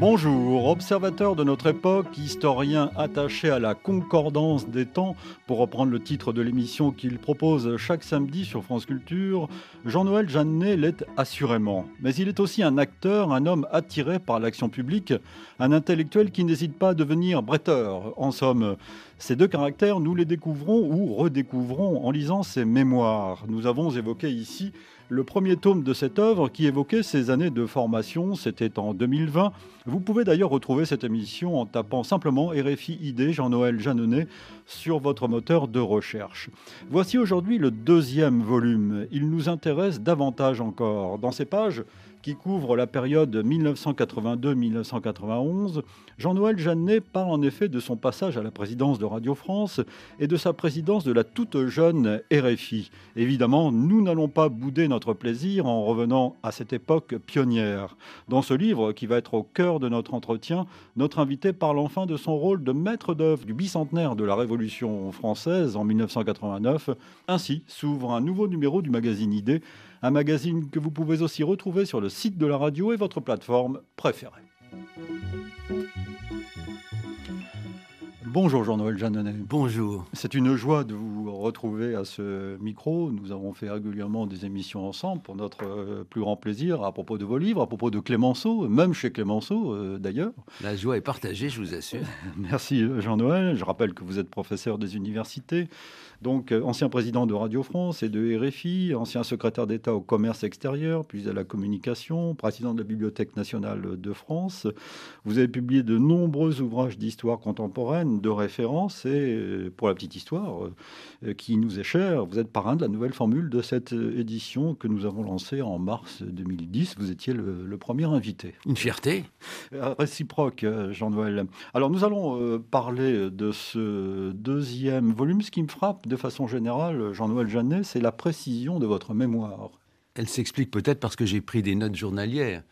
Bonjour, observateur de notre époque, historien attaché à la concordance des temps, pour reprendre le titre de l'émission qu'il propose chaque samedi sur France Culture, Jean-Noël Jeannet l'est assurément. Mais il est aussi un acteur, un homme attiré par l'action publique, un intellectuel qui n'hésite pas à devenir bretteur. En somme, ces deux caractères, nous les découvrons ou redécouvrons en lisant ses mémoires. Nous avons évoqué ici le premier tome de cette œuvre qui évoquait ses années de formation, c'était en 2020. Vous pouvez d'ailleurs retrouver cette émission en tapant simplement RFI ID Jean-Noël Jeannonnet sur votre moteur de recherche. Voici aujourd'hui le deuxième volume. Il nous intéresse davantage encore. Dans ces pages, qui couvre la période 1982-1991, Jean-Noël Jeannet parle en effet de son passage à la présidence de Radio France et de sa présidence de la toute jeune RFI. Évidemment, nous n'allons pas bouder notre plaisir en revenant à cette époque pionnière. Dans ce livre, qui va être au cœur de notre entretien, notre invité parle enfin de son rôle de maître d'œuvre du bicentenaire de la Révolution française en 1989. Ainsi s'ouvre un nouveau numéro du magazine Idée un magazine que vous pouvez aussi retrouver sur le site de la radio et votre plateforme préférée. Bonjour Jean-Noël Jeannonnet. Bonjour. C'est une joie de vous retrouver à ce micro. Nous avons fait régulièrement des émissions ensemble pour notre euh, plus grand plaisir à propos de vos livres, à propos de Clémenceau, même chez Clémenceau euh, d'ailleurs. La joie est partagée, je vous assure. Merci Jean-Noël. Je rappelle que vous êtes professeur des universités, donc, euh, ancien président de Radio France et de RFI, ancien secrétaire d'État au commerce extérieur, puis à la communication, président de la Bibliothèque nationale de France. Vous avez publié de nombreux ouvrages d'histoire contemporaine, de référence, et euh, pour la petite histoire euh, qui nous est chère, vous êtes parrain de la nouvelle formule de cette édition que nous avons lancée en mars 2010. Vous étiez le, premier invité. Une fierté. Réciproque, Jean-Noël. Alors, nous allons parler de ce deuxième volume. Ce qui me frappe, de façon générale, Jean-Noël Jeannet, c'est la précision de votre mémoire. Elle s'explique peut-être parce que j'ai pris des notes journalières.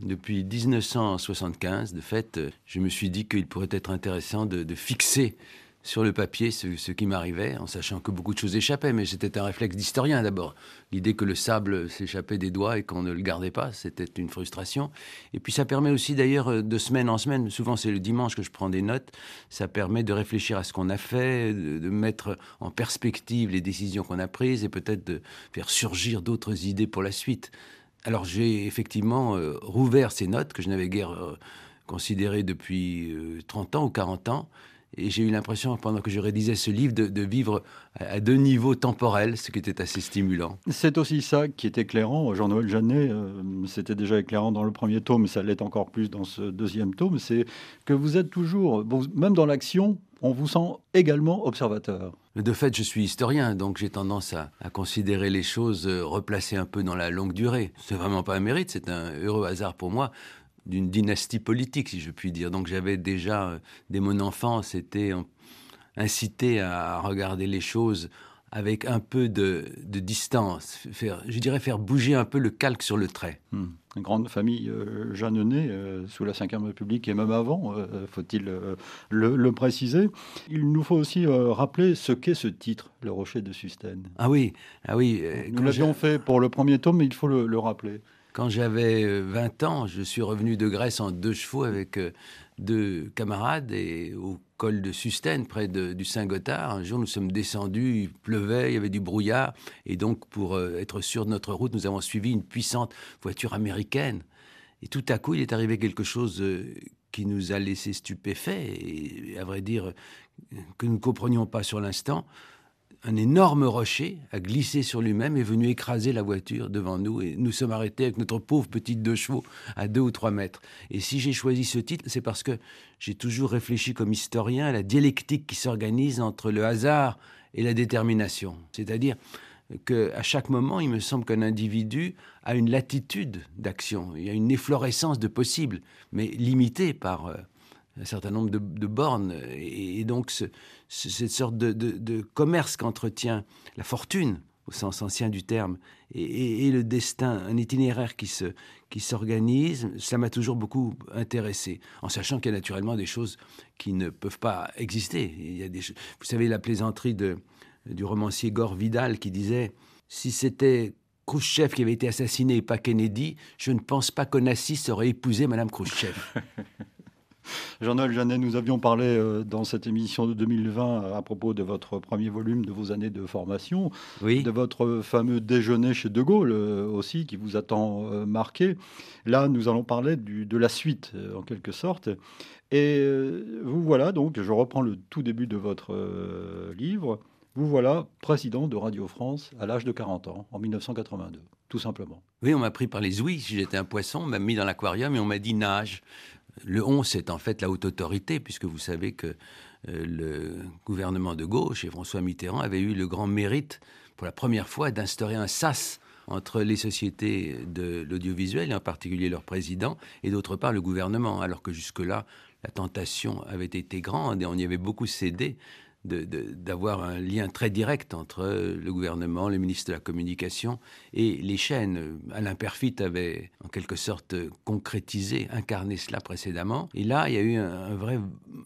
Depuis 1975, de fait, je me suis dit qu'il pourrait être intéressant de, fixer sur le papier ce, qui m'arrivait, en sachant que beaucoup de choses échappaient, mais c'était un réflexe d'historien d'abord. L'idée que le sable s'échappait des doigts et qu'on ne le gardait pas, c'était une frustration. Et puis ça permet aussi d'ailleurs de semaine en semaine, souvent c'est le dimanche que je prends des notes, ça permet de réfléchir à ce qu'on a fait, de, mettre en perspective les décisions qu'on a prises et peut-être de faire surgir d'autres idées pour la suite. Alors j'ai effectivement euh, rouvert ces notes que je n'avais guère euh, considérées depuis 30 euh, ans ou 40 ans et j'ai eu l'impression, pendant que je rédisais ce livre, de, vivre à, deux niveaux temporels, ce qui était assez stimulant. C'est aussi ça qui est éclairant. Jean-Noël Jeannet, euh, c'était déjà éclairant dans le premier tome, ça l'est encore plus dans ce deuxième tome, c'est que vous êtes toujours, même dans l'action, on vous sent également observateur. De fait, je suis historien, donc j'ai tendance à, considérer les choses euh, replacées un peu dans la longue durée. C'est vraiment pas un mérite, c'est un heureux hasard pour moi d'une dynastie politique, si je puis dire. Donc j'avais déjà, euh, dès mon enfance, été incité à regarder les choses avec un peu de, distance, je dirais faire bouger un peu le calque sur le trait. Hmm. Grande famille euh, jeannenée euh, sous la Ve République et même avant, euh, faut-il le, préciser. Il nous faut aussi rappeler ce qu'est ce titre, Le Rocher de Sustène. Ah oui, ah oui. Nous l'avions fait pour le premier tome, mais il faut le rappeler. Quand j'avais 20 euh, ans, je suis revenu de Grèce en deux chevaux avec deux camarades et au col de Sustène, près du Saint-Gothard. Un jour, nous sommes descendus, il pleuvait, il y avait du brouillard. Et donc, pour euh, être sûr de notre route, nous avons suivi une puissante voiture américaine. Et tout à coup, il est arrivé quelque chose qui nous a laissé stupéfaits et, à vrai dire, que nous ne comprenions pas sur l'instant un énorme rocher a glissé sur lui-même et est venu écraser la voiture devant nous. Et nous sommes arrêtés avec notre pauvre petite deux chevaux à deux ou trois mètres. Et si j'ai choisi ce titre, c'est parce que j'ai toujours réfléchi comme historien à la dialectique qui s'organise entre le hasard et la détermination. C'est-à-dire qu'à chaque moment, il me semble qu'un individu a une latitude d'action. Il y a une efflorescence de possibles, mais limitée par... Un certain nombre de, bornes. Et, donc, cette sorte de, commerce qu'entretient la fortune, au sens ancien du terme, et, le destin, un itinéraire qui se qui s'organise, ça m'a toujours beaucoup intéressé, en sachant qu'il y a naturellement des choses qui ne peuvent pas exister. Il y a des, vous savez la plaisanterie de, du romancier Gore Vidal qui disait si c'était Khrushchev qui avait été assassiné et pas Kennedy, je ne pense pas qu'Onassis aurait épousé Madame Khrushchev. Jean-Noël Jeannet, nous avions parlé euh, dans cette émission de 2020 à propos de votre premier volume, de vos années de formation, de votre fameux déjeuner chez De Gaulle euh, aussi, qui vous a tant euh, marqué. Là, nous allons parler de la suite, en quelque sorte. Et vous voilà, donc, je reprends le tout début de votre livre. Vous voilà président de Radio France à l'âge de 40 ans, en 1982, tout simplement. Oui, on m'a pris par les ouïes. Si j'étais un poisson, on m'a mis dans l'aquarium et on m'a dit nage. Le 11, c'est en fait la haute autorité, puisque vous savez que euh, le gouvernement de gauche et François Mitterrand avaient eu le grand mérite, pour la première fois, d'instaurer un sas entre les sociétés de l'audiovisuel, et en particulier leur président, et d'autre part le gouvernement, alors que jusque-là, la tentation avait été grande et on y avait beaucoup cédé d'avoir un lien très direct entre le gouvernement, le ministre de la Communication et les chaînes. Alain Perfit avait en quelque sorte concrétisé, incarné cela précédemment. Et là, il y a eu un, vrai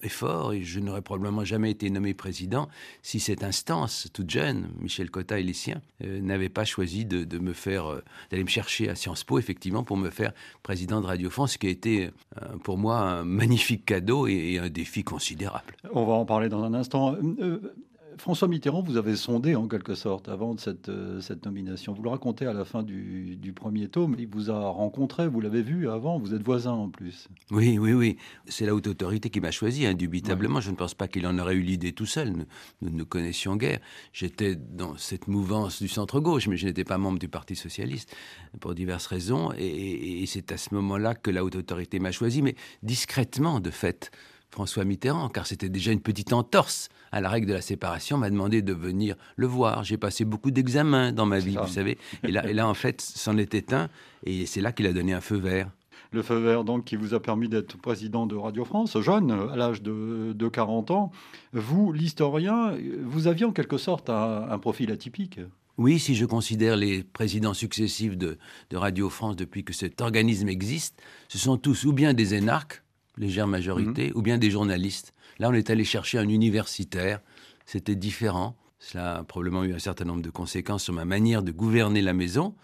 effort, et je n'aurais probablement jamais été nommé président si cette instance, toute jeune, Michel Cotta et les siens, euh, n'avait pas choisi de, me faire, euh, d'aller me chercher à Sciences Po, effectivement, pour me faire président de Radio France, ce qui a été euh, pour moi un magnifique cadeau et un défi considérable. On va en parler dans un instant. Euh, François Mitterrand, vous avez sondé en quelque sorte avant de cette, euh, cette nomination. Vous le racontez à la fin du, premier tome. Il vous a rencontré, vous l'avez vu avant, vous êtes voisin en plus. Oui, oui, oui. C'est la haute autorité qui m'a choisi, indubitablement. Je ne pense pas qu'il en aurait eu l'idée tout seul. Nous, nous ne connaissions guère. J'étais dans cette mouvance du centre-gauche, mais je n'étais pas membre du Parti socialiste pour diverses raisons. et c'est à ce moment-là que la haute autorité m'a choisi, mais discrètement, de fait. François Mitterrand, car c'était déjà une petite entorse à la règle de la séparation, m'a demandé de venir le voir. J'ai passé beaucoup d'examens dans ma vie, vous savez. Et là, et là, en fait, c'en était un, et c'est là qu'il a donné un feu vert. Le feu vert, donc, qui vous a permis d'être président de Radio France, jeune, à l'âge de, 40 ans. Vous, l'historien, vous aviez en quelque sorte un, profil atypique. Oui, si je considère les présidents successifs de, de Radio France depuis que cet organisme existe, ce sont tous ou bien des énarques, légère majorité, mhm. ou bien des journalistes. Là, on est allé chercher un universitaire. C'était différent. Cela a probablement eu un certain nombre de conséquences sur ma manière de gouverner la maison.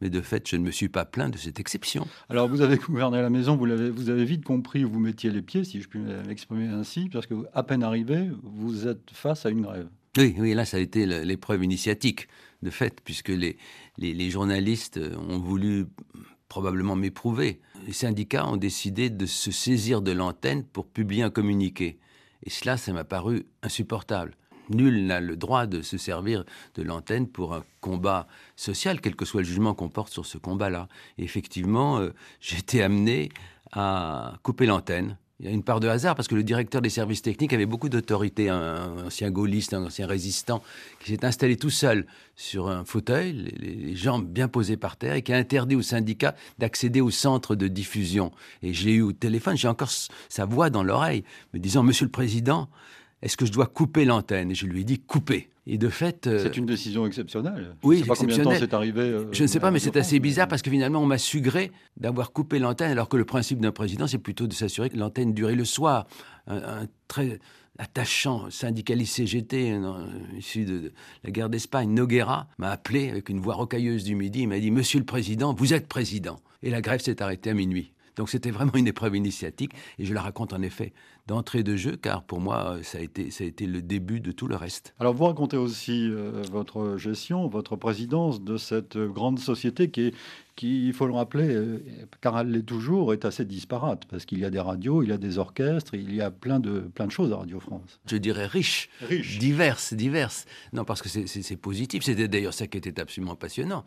Mais de fait, je ne me suis pas plaint de cette exception. Alors, vous avez gouverné la maison, vous avez, vous avez vite compris où vous mettiez les pieds, si je puis m'exprimer ainsi, parce que à peine arrivé, vous êtes face à une grève. Oui, oui, là, ça a été l'épreuve initiatique, de fait, puisque les, les, les journalistes ont voulu probablement m'éprouver. Les syndicats ont décidé de se saisir de l'antenne pour publier un communiqué. Et cela, ça m'a paru insupportable. Nul n'a le droit de se servir de l'antenne pour un combat social, quel que soit le jugement qu'on porte sur ce combat-là. effectivement, euh, j'ai été amené à couper l'antenne il y a une part de hasard parce que le directeur des services techniques avait beaucoup d'autorité, un, ancien gaulliste, un ancien résistant, qui s'est installé tout seul sur un fauteuil, les, jambes bien posées par terre, et qui a interdit au syndicat d'accéder au centre de diffusion. Et je l'ai eu au téléphone, j'ai encore sa voix dans l'oreille, me disant Monsieur le Président, est-ce que je dois couper l'antenne Et je lui ai dit couper. Et de fait. Euh, c'est une décision exceptionnelle. Oui, je sais pas combien de temps c'est arrivé. Euh, je ne sais pas, mais c'est assez bizarre parce que finalement, on m'a sugré d'avoir coupé l'antenne, alors que le principe d'un président, c'est plutôt de s'assurer que l'antenne durait le soir. Un, très attachant syndicaliste CGT, issu de, la guerre d'Espagne, Noguera, m'a appelé avec une voix rocailleuse du midi. Il m'a dit Monsieur le Président, vous êtes président. Et la grève s'est arrêtée à minuit. Donc c'était vraiment une épreuve initiatique et je la raconte en effet d'entrée de jeu car pour moi ça a été, ça a été le début de tout le reste. Alors vous racontez aussi euh, votre gestion, votre présidence de cette grande société qui est qui, il faut le rappeler, euh, car elle l'est toujours, est assez disparate, parce qu'il y a des radios, il y a des orchestres, il y a plein de, plein de choses à Radio France. Je dirais riche, riche. diverses, diverses. Non, parce que c'est positif, c'était d'ailleurs ça qui était absolument passionnant.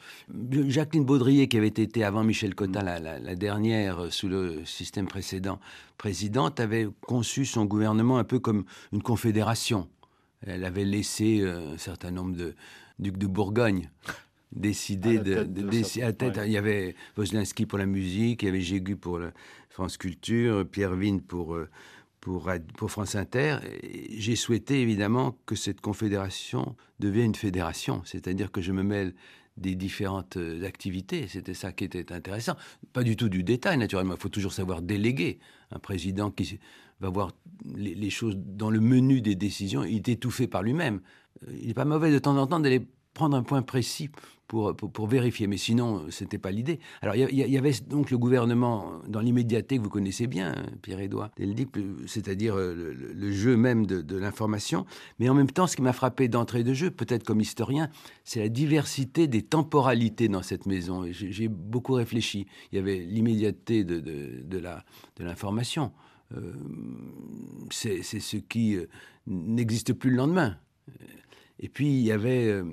Jacqueline Baudrier, qui avait été avant Michel Cotta, la, la, dernière euh, sous le système précédent, présidente, avait conçu son gouvernement un peu comme une confédération. Elle avait laissé euh, un certain nombre de ducs de Bourgogne décidé de, de, à tête. Il y avait Wozlinski pour la musique, il y avait Jégu pour la France Culture, Pierre Vigne pour, euh, pour, pour France Inter. J'ai souhaité évidemment que cette confédération devienne une fédération, c'est-à-dire que je me mêle des différentes euh, activités. C'était ça qui était intéressant. Pas du tout du détail, naturellement. Il faut toujours savoir déléguer. Un président qui va voir les, choses dans le menu des décisions, il est étouffé par lui-même. Euh, il n'est pas mauvais de temps en temps d'aller prendre un point précis pour, pour, vérifier. Mais sinon, ce n'était pas l'idée. Alors, il y, avait donc le gouvernement dans l'immédiateté que vous connaissez bien, Pierre-Édouard c'est-à-dire euh, le, jeu même de, l'information. Mais en même temps, ce qui m'a frappé d'entrée de jeu, peut-être comme historien, c'est la diversité des temporalités dans cette maison. J'ai beaucoup réfléchi. Il y avait l'immédiateté de, de, l'information. Euh, c'est ce qui euh, n'existe plus le lendemain. Et puis il y avait, euh,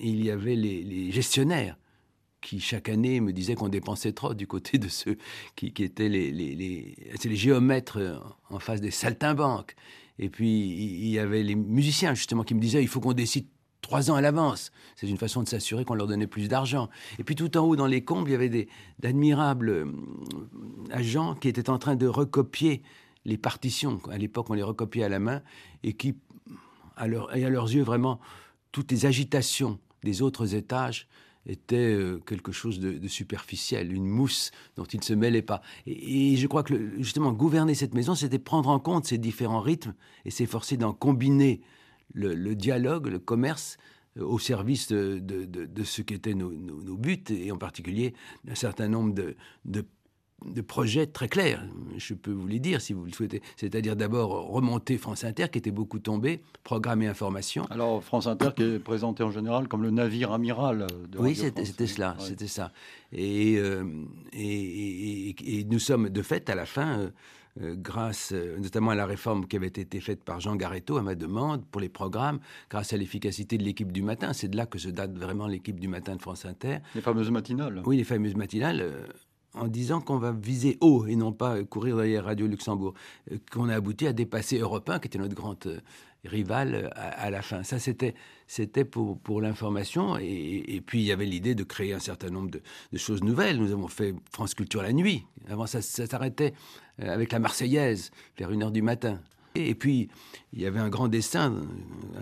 il y avait les, gestionnaires qui chaque année me disaient qu'on dépensait trop du côté de ceux qui, étaient les, les, les, géomètres en face des saltimbanques. Et puis il y avait les musiciens justement qui me disaient il faut qu'on décide trois ans à l'avance. C'est une façon de s'assurer qu'on leur donnait plus d'argent. Et puis tout en haut dans les combles, il y avait d'admirables euh, agents qui étaient en train de recopier les partitions. À l'époque, on les recopiait à la main et qui à leurs yeux, vraiment, toutes les agitations des autres étages étaient euh, quelque chose de, superficiel, une mousse dont ils ne se mêlaient pas. Et, je crois que justement, gouverner cette maison, c'était prendre en compte ces différents rythmes et s'efforcer d'en combiner le, dialogue, le commerce, euh, au service de, ce qu'étaient nos, nos, buts, et en particulier un certain nombre de, de projets très clairs, je peux vous les dire si vous le souhaitez. C'est-à-dire d'abord remonter France Inter, qui était beaucoup tombé, programmer information. Alors France Inter qui est présenté en général comme le navire amiral de Oui, c'était cela, c'était ça. Euh, et, et, nous sommes de fait à la fin... Euh, euh, grâce notamment à la réforme qui avait été faite par Jean Garetto à ma demande pour les programmes, grâce à l'efficacité de l'équipe du matin. C'est de là que se date vraiment l'équipe du matin de France Inter. Les fameuses matinales. Oui, les fameuses matinales en disant qu'on va viser haut et non pas courir derrière Radio Luxembourg, euh, qu'on a abouti à dépasser Europe 1, qui était notre grande euh, rivale euh, à, la fin. Ça, c'était, c'était pour, pour l'information. Et, puis, il y avait l'idée de créer un certain nombre de, choses nouvelles. Nous avons fait France Culture la nuit. Avant, ça, s'arrêtait avec la Marseillaise, vers 1h du matin. Et puis, il y avait un grand dessin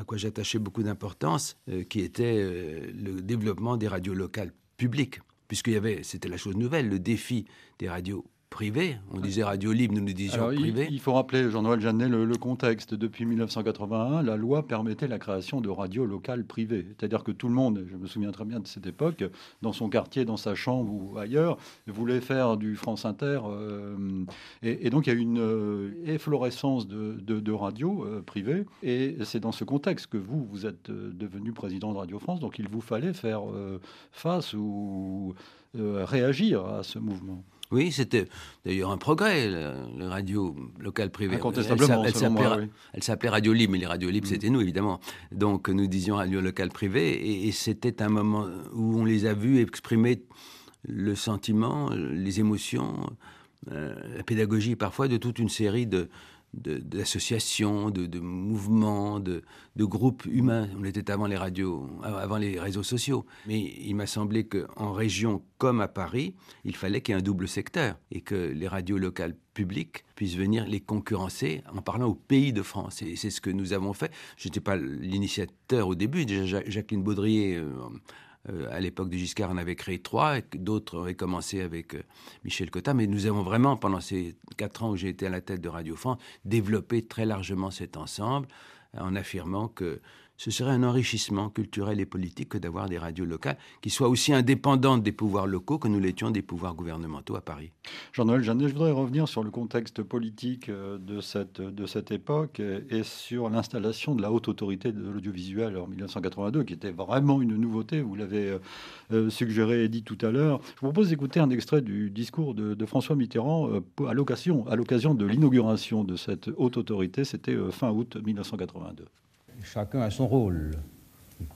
à quoi j'attachais beaucoup d'importance, qui était le développement des radios locales publiques puisqu'il y avait, c'était la chose nouvelle, le défi des radios privé. On disait radio libre, nous nous disions privé. Il, faut rappeler, Jean-Noël Jeannet, le, contexte. Depuis 1981, la loi permettait la création de radios locales privées. C'est-à-dire que tout le monde, je me souviens très bien de cette époque, dans son quartier, dans sa chambre ou ailleurs, voulait faire du France Inter. Euh, et, donc, il y a eu une euh, efflorescence de, de, radios euh, privées. Et c'est dans ce contexte que vous, vous êtes devenu président de Radio France. Donc, il vous fallait faire face ou réagir à ce mouvement. Oui, c'était d'ailleurs un progrès, le, radio local privé. Incontestablement, elle s'appelait Radio Libre, mais les radios libres, mm. c'était nous, évidemment. Donc nous disions radio local privé, et, c'était un moment où on les a vus exprimer le sentiment, les émotions, euh, la pédagogie parfois de toute une série de, d'associations, de, de, mouvements, de, groupes humains. On était avant les radios, avant les réseaux sociaux. Mais il m'a semblé qu'en région comme à Paris, il fallait qu'il y ait un double secteur et que les radios locales publiques puissent venir les concurrencer en parlant au pays de France. Et c'est ce que nous avons fait. Je n'étais pas l'initiateur au début. Jacqueline Baudrier... Euh, à l'époque de Giscard, on avait créé trois, d'autres auraient commencé avec euh, Michel Cotta, mais nous avons vraiment, pendant ces quatre ans où j'ai été à la tête de Radio France, développé très largement cet ensemble en affirmant que ce serait un enrichissement culturel et politique que d'avoir des radios locales qui soient aussi indépendantes des pouvoirs locaux que nous l'étions des pouvoirs gouvernementaux à Paris. Jean-Noël Jeannet, je voudrais revenir sur le contexte politique euh, de cette, époque et sur l'installation de la haute autorité de l'audiovisuel en 1982, qui était vraiment une nouveauté, vous l'avez euh, euh, suggéré et dit tout à l'heure. Je vous propose d'écouter un extrait du discours de François Mitterrand à l'occasion de l'inauguration de cette haute autorité, c'était fin août 1982 chacun a son rôle.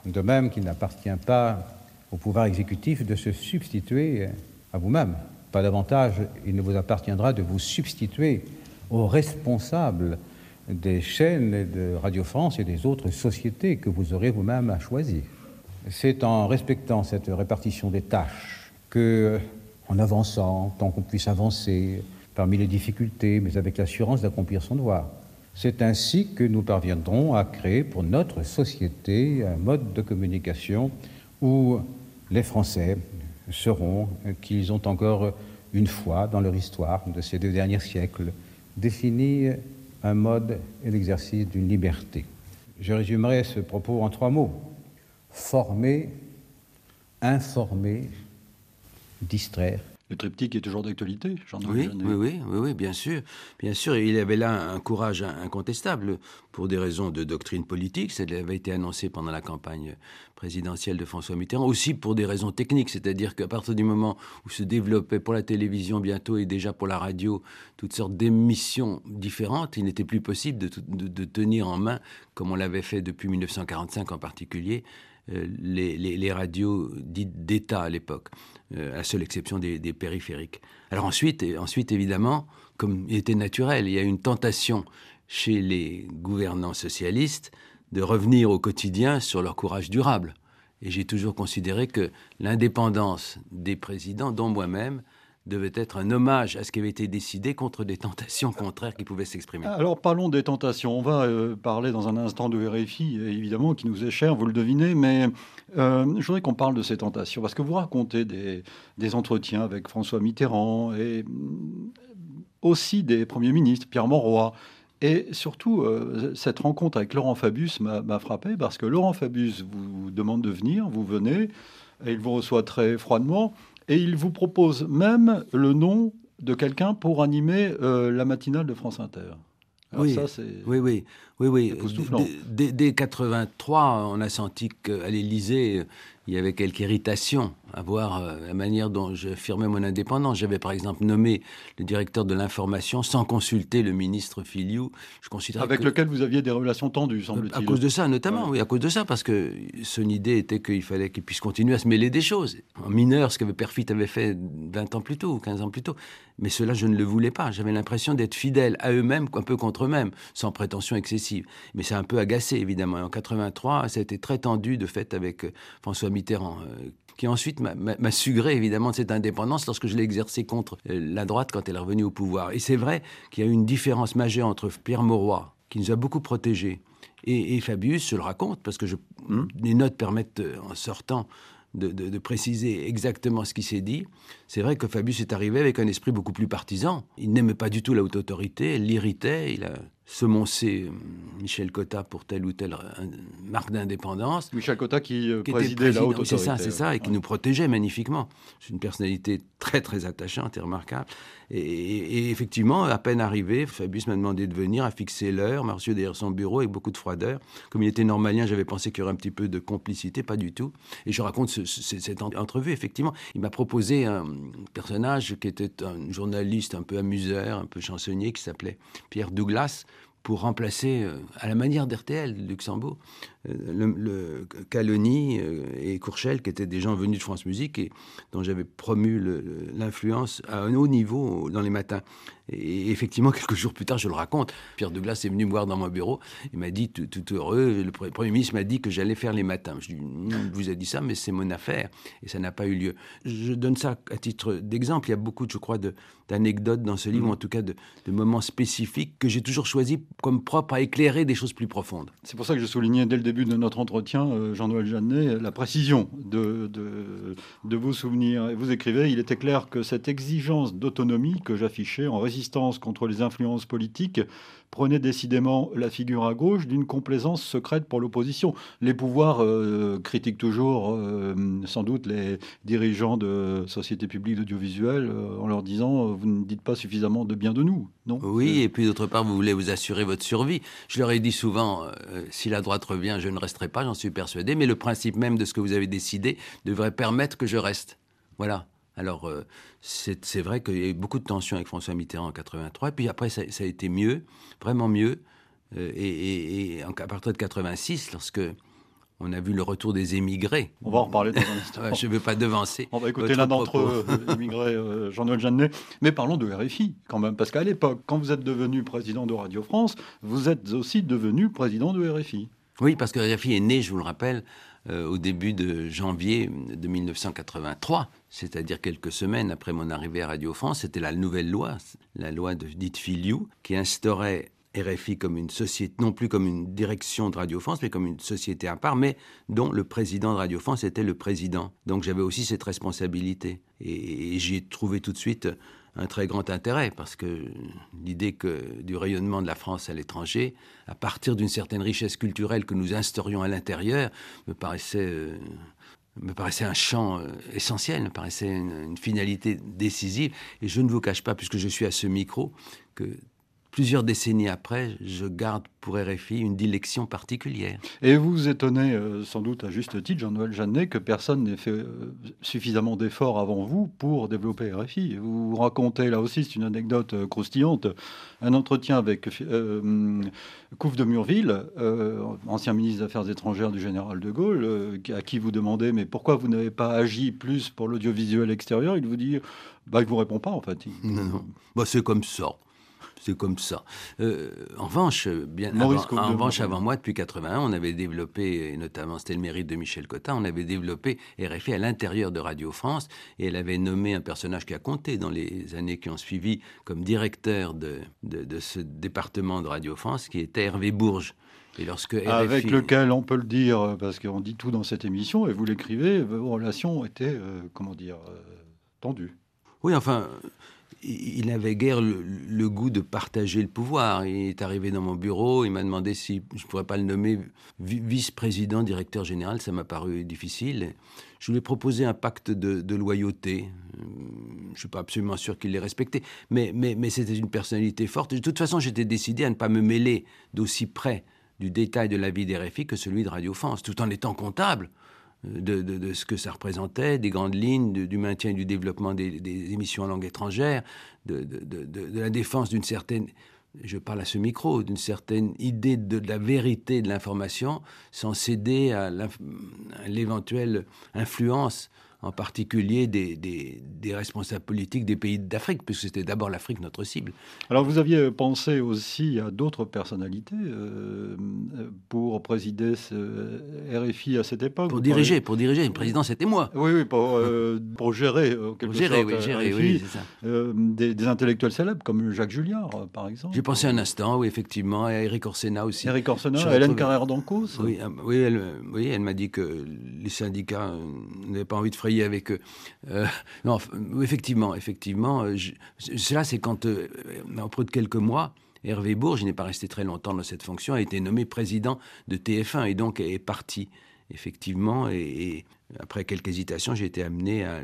De même qu'il n'appartient pas au pouvoir exécutif de se substituer à vous-même. Pas davantage, il ne vous appartiendra de vous substituer aux responsables des chaînes de Radio France et des autres sociétés que vous aurez vous-même à choisir. C'est en respectant cette répartition des tâches que, en avançant, tant qu'on puisse avancer parmi les difficultés, mais avec l'assurance d'accomplir son devoir, c'est ainsi que nous parviendrons à créer pour notre société un mode de communication où les Français sauront qu'ils ont encore une fois dans leur histoire de ces deux derniers siècles défini un mode et l'exercice d'une liberté. Je résumerai ce propos en trois mots. former, informer, distraire. Le triptyque est toujours d'actualité, jean oui, oui, oui, oui, bien sûr. Bien sûr, il avait là un courage incontestable pour des raisons de doctrine politique. Ça avait été annoncé pendant la campagne présidentielle de François Mitterrand. Aussi pour des raisons techniques, c'est-à-dire qu'à partir du moment où se développait pour la télévision bientôt et déjà pour la radio toutes sortes d'émissions différentes, il n'était plus possible de, de tenir en main, comme on l'avait fait depuis 1945 en particulier, euh, les, radios dites d'État à l'époque, euh, à seule exception des, périphériques. Alors ensuite, ensuite, évidemment, comme il était naturel, il y a une tentation chez les gouvernants socialistes de revenir au quotidien sur leur courage durable. Et j'ai toujours considéré que l'indépendance des présidents, dont moi-même, devait être un hommage à ce qui avait été décidé contre des tentations contraires qui pouvaient s'exprimer. Alors parlons des tentations. On va euh, parler dans un instant de RFI, évidemment, qui nous est cher, vous le devinez, mais euh, je voudrais qu'on parle de ces tentations, parce que vous racontez des, entretiens avec François Mitterrand et aussi des premiers ministres, Pierre Mauroy. Et surtout, euh, cette rencontre avec Laurent Fabius m'a frappé parce que Laurent Fabius vous demande de venir, vous venez, et il vous reçoit très froidement. Et il vous propose même le nom de quelqu'un pour animer euh, la matinale de France Inter. oui, ça, oui, oui, oui, oui. Dès, dès, 83, on a senti qu'à l'Élysée, il y avait quelques irritations à voir euh, la manière dont j'affirmais mon indépendance. J'avais par exemple nommé le directeur de l'information sans consulter le ministre Filiou. Je Avec lequel vous aviez des relations tendues, semble-t-il. À cause de ça, notamment, oui, à cause de ça, parce que son idée était qu'il fallait qu'il puisse continuer à se mêler des choses. En mineur, ce que Perfit avait fait 20 ans plus tôt ou 15 ans plus tôt. Mais cela, je ne le voulais pas. J'avais l'impression d'être fidèle à eux-mêmes, un peu contre eux-mêmes, sans prétention excessive. Mais c'est un peu agacé, évidemment. en 83, ça a été très tendu, de fait, avec euh, François Mitterrand, euh, qui ensuite m'a sugré évidemment de cette indépendance lorsque je l'ai exercée contre euh, la droite quand elle est revenue au pouvoir. Et c'est vrai qu'il y a eu une différence majeure entre Pierre Mauroy, qui nous a beaucoup protégés, et, Fabius, je le raconte, parce que je, hum, les notes permettent, en sortant, de, préciser exactement ce qui s'est dit. C'est vrai que Fabius est arrivé avec un esprit beaucoup plus partisan. Il n'aimait pas du tout la haute autorité, elle l'irritait, il a semoncer euh, Michel Cotta pour telle ou telle euh, marque d'indépendance. Michel Cotta qui, euh, présidait la haute autorité. C'est ça, c'est ça, et qui nous protégeait magnifiquement. C'est une personnalité très très attachante et remarquable. Et, effectivement, à peine arrivé, Fabius m'a demandé de venir, à fixer l'heure, m'a reçu derrière son bureau avec beaucoup de froideur. Comme il était normalien, j'avais pensé qu'il y aurait un petit peu de complicité, pas du tout. Et je raconte cette entrevue, effectivement. Il m'a proposé un personnage qui était un journaliste un peu amuseur, un peu chansonnier, qui s'appelait Pierre Douglas, pour remplacer, euh, à la manière d'RTL, Luxembourg, euh, le, le Caloni euh, et Courchel, qui étaient des gens venus de France Musique et dont j'avais promu l'influence à un haut niveau dans les matins. Et effectivement, quelques jours plus tard, je le raconte, Pierre Douglas est venu me voir dans mon bureau. Il m'a dit, tout, heureux, le Premier ministre m'a dit que j'allais faire les matins. Je lui ai dit, vous a dit ça, mais c'est mon affaire. Et ça n'a pas eu lieu. Je donne ça à titre d'exemple. Il y a beaucoup, je crois, d'anecdotes dans ce livre, mmh. en tout cas de, moments spécifiques que j'ai toujours choisis comme propres à éclairer des choses plus profondes. C'est pour ça que je soulignais dès le début de notre entretien, euh, Jean-Noël Jeannet, la précision de, de, de vos vous écrivez, il était clair que cette exigence d'autonomie que j'affichais en résistance contre les influences politiques prenait décidément la figure à gauche d'une complaisance secrète pour l'opposition. Les pouvoirs euh, critiquent toujours, euh, sans doute, les dirigeants de sociétés publiques d'audiovisuel en leur disant Vous ne dites pas suffisamment de bien de nous, non? Oui, et puis d'autre part, vous voulez vous assurer votre survie. Je leur ai dit souvent Si la droite revient, je ne resterai pas, j'en suis persuadé, mais le principe même de ce que vous avez décidé devrait permettre que je reste. Voilà. Alors, euh, c'est vrai qu'il y a eu beaucoup de tensions avec François Mitterrand en 83, et puis après, ça, a été mieux, vraiment mieux. Euh, et, à partir de 86, lorsque on a vu le retour des émigrés. On va en reparler dans un instant. je ne veux pas devancer. On va écouter l'un d'entre eux, émigrés, euh, Jean-Noël Jeannet. Mais parlons de RFI quand même, parce qu'à l'époque, quand vous êtes devenu président de Radio France, vous êtes aussi devenu président de RFI. Oui, parce que RFI est né, je vous le rappelle, au début de janvier de 1983, c'est-à-dire quelques semaines après mon arrivée à Radio France. C'était la nouvelle loi, la loi de dite Filiou, qui instaurait RFI comme une société, non plus comme une direction de Radio France, mais comme une société à part, mais dont le président de Radio France était le président. Donc j'avais aussi cette responsabilité. Et, et j'ai trouvé tout de suite un très grand intérêt parce que l'idée que du rayonnement de la France à l'étranger, à partir d'une certaine richesse culturelle que nous instaurions à l'intérieur, me paraissait euh, me paraissait un champ euh, essentiel, me paraissait une, finalité décisive. Et je ne vous cache pas, puisque je suis à ce micro, que plusieurs décennies après, je garde pour RFI une dilection particulière. Et vous vous étonnez euh, sans doute à juste titre, Jean-Noël Jeannet, que personne n'ait fait euh, suffisamment d'efforts avant vous pour développer RFI. Vous racontez, là aussi, c'est une anecdote euh, croustillante, un entretien avec Couf de Murville, ancien ministre des Affaires étrangères du général de Gaulle, à qui vous demandez mais pourquoi vous n'avez pas agi plus pour l'audiovisuel extérieur? Il vous dit bah, il vous répond pas en fait. Non, non. Bah, c'est comme ça c'est comme ça. Euh, en revanche, bien avant, en revanche, avant moi, depuis 81, on avait développé, et notamment c'était le mérite de Michel Cotin, on avait développé RFI à l'intérieur de Radio France, et elle avait nommé un personnage qui a compté dans les années qui ont suivi comme directeur de, de, ce département de Radio France, qui était Hervé Bourges. Et lorsque Avec lequel on peut le dire, parce qu'on dit tout dans cette émission, et vous l'écrivez, vos relations étaient, euh, comment dire, euh, tendues. Oui, enfin, il n'avait guère le, goût de partager le pouvoir. Il est arrivé dans mon bureau, il m'a demandé si je ne pourrais pas le nommer vice-président, directeur général. Ça m'a paru difficile. Je lui ai proposé un pacte de, loyauté. Je ne suis pas absolument sûr qu'il l'ait respecté, mais, mais c'était une personnalité forte. De toute façon, j'étais décidé à ne pas me mêler d'aussi près du détail de la vie des RFI que celui de Radio France, tout en étant comptable de, ce que ça représentait, des grandes lignes, du maintien et du développement des, émissions en langue étrangère, de, la défense d'une certaine, je parle à ce micro, d'une certaine idée de, la vérité de l'information, sans céder à l'éventuelle influence en particulier des, des, responsables politiques des pays d'Afrique, puisque c'était d'abord l'Afrique notre cible. Alors vous aviez pensé aussi à d'autres personnalités euh, pour présider ce RFI à cette époque Pour diriger, pour diriger. Le président, c'était moi. Oui, oui, pour, euh, pour gérer, euh, quelque pour gérer, oui, gérer, oui, ça. Des, intellectuels célèbres comme Jacques Julliard, par exemple. J'ai pensé un instant, oui, effectivement, à Eric Orsena aussi. Eric Orsena, Hélène Carrère d'Ancos. Oui, oui, elle, oui, elle m'a dit que les syndicats n'avaient pas envie de avec eux. Euh, non, effectivement, effectivement. Euh, cela, c'est quand, euh, au de quelques mois, Hervé Bourges, il n'est pas resté très longtemps dans cette fonction, a été nommé président de TF1 et donc est parti, effectivement. Et, après quelques hésitations, j'ai été amené à,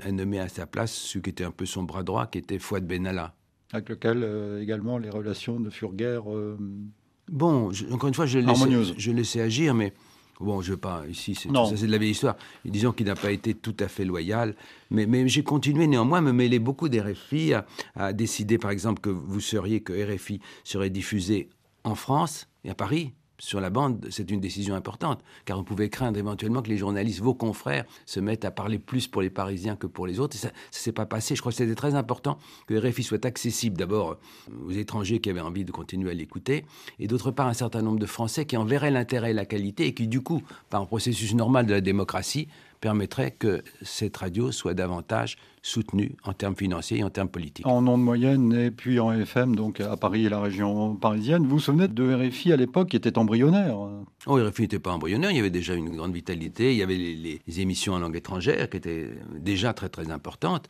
à, nommer à sa place celui qui était un peu son bras droit, qui était Fouad Benalla. Avec lequel également les relations ne furent guère. Bon, encore une fois, je laissais, je laissais agir, mais Bon, je ne veux pas, ici, c'est de la vieille histoire. Disons qu'il n'a pas été tout à fait loyal, mais, mais j'ai continué néanmoins à me mêler beaucoup des RFI, à, décider par exemple que vous seriez, que RFI serait diffusé en France et à Paris, sur la bande, c'est une décision importante, car on pouvait craindre éventuellement que les journalistes, vos confrères, se mettent à parler plus pour les Parisiens que pour les autres. Et ça ne s'est pas passé. Je crois que c'était très important que RFI soit accessible d'abord aux étrangers qui avaient envie de continuer à l'écouter, et d'autre part un certain nombre de Français qui en verraient l'intérêt et la qualité, et qui du coup, par un processus normal de la démocratie, permettrait que cette radio soit davantage soutenue en termes financiers et en termes politiques. En ondes moyenne et puis en FM, donc à Paris et la région parisienne. Vous vous souvenez de RFI à l'époque qui était embryonnaire Oh, RFI n'était pas embryonnaire, il y avait déjà une grande vitalité, il y avait les, les émissions en langue étrangère qui étaient déjà très très importantes.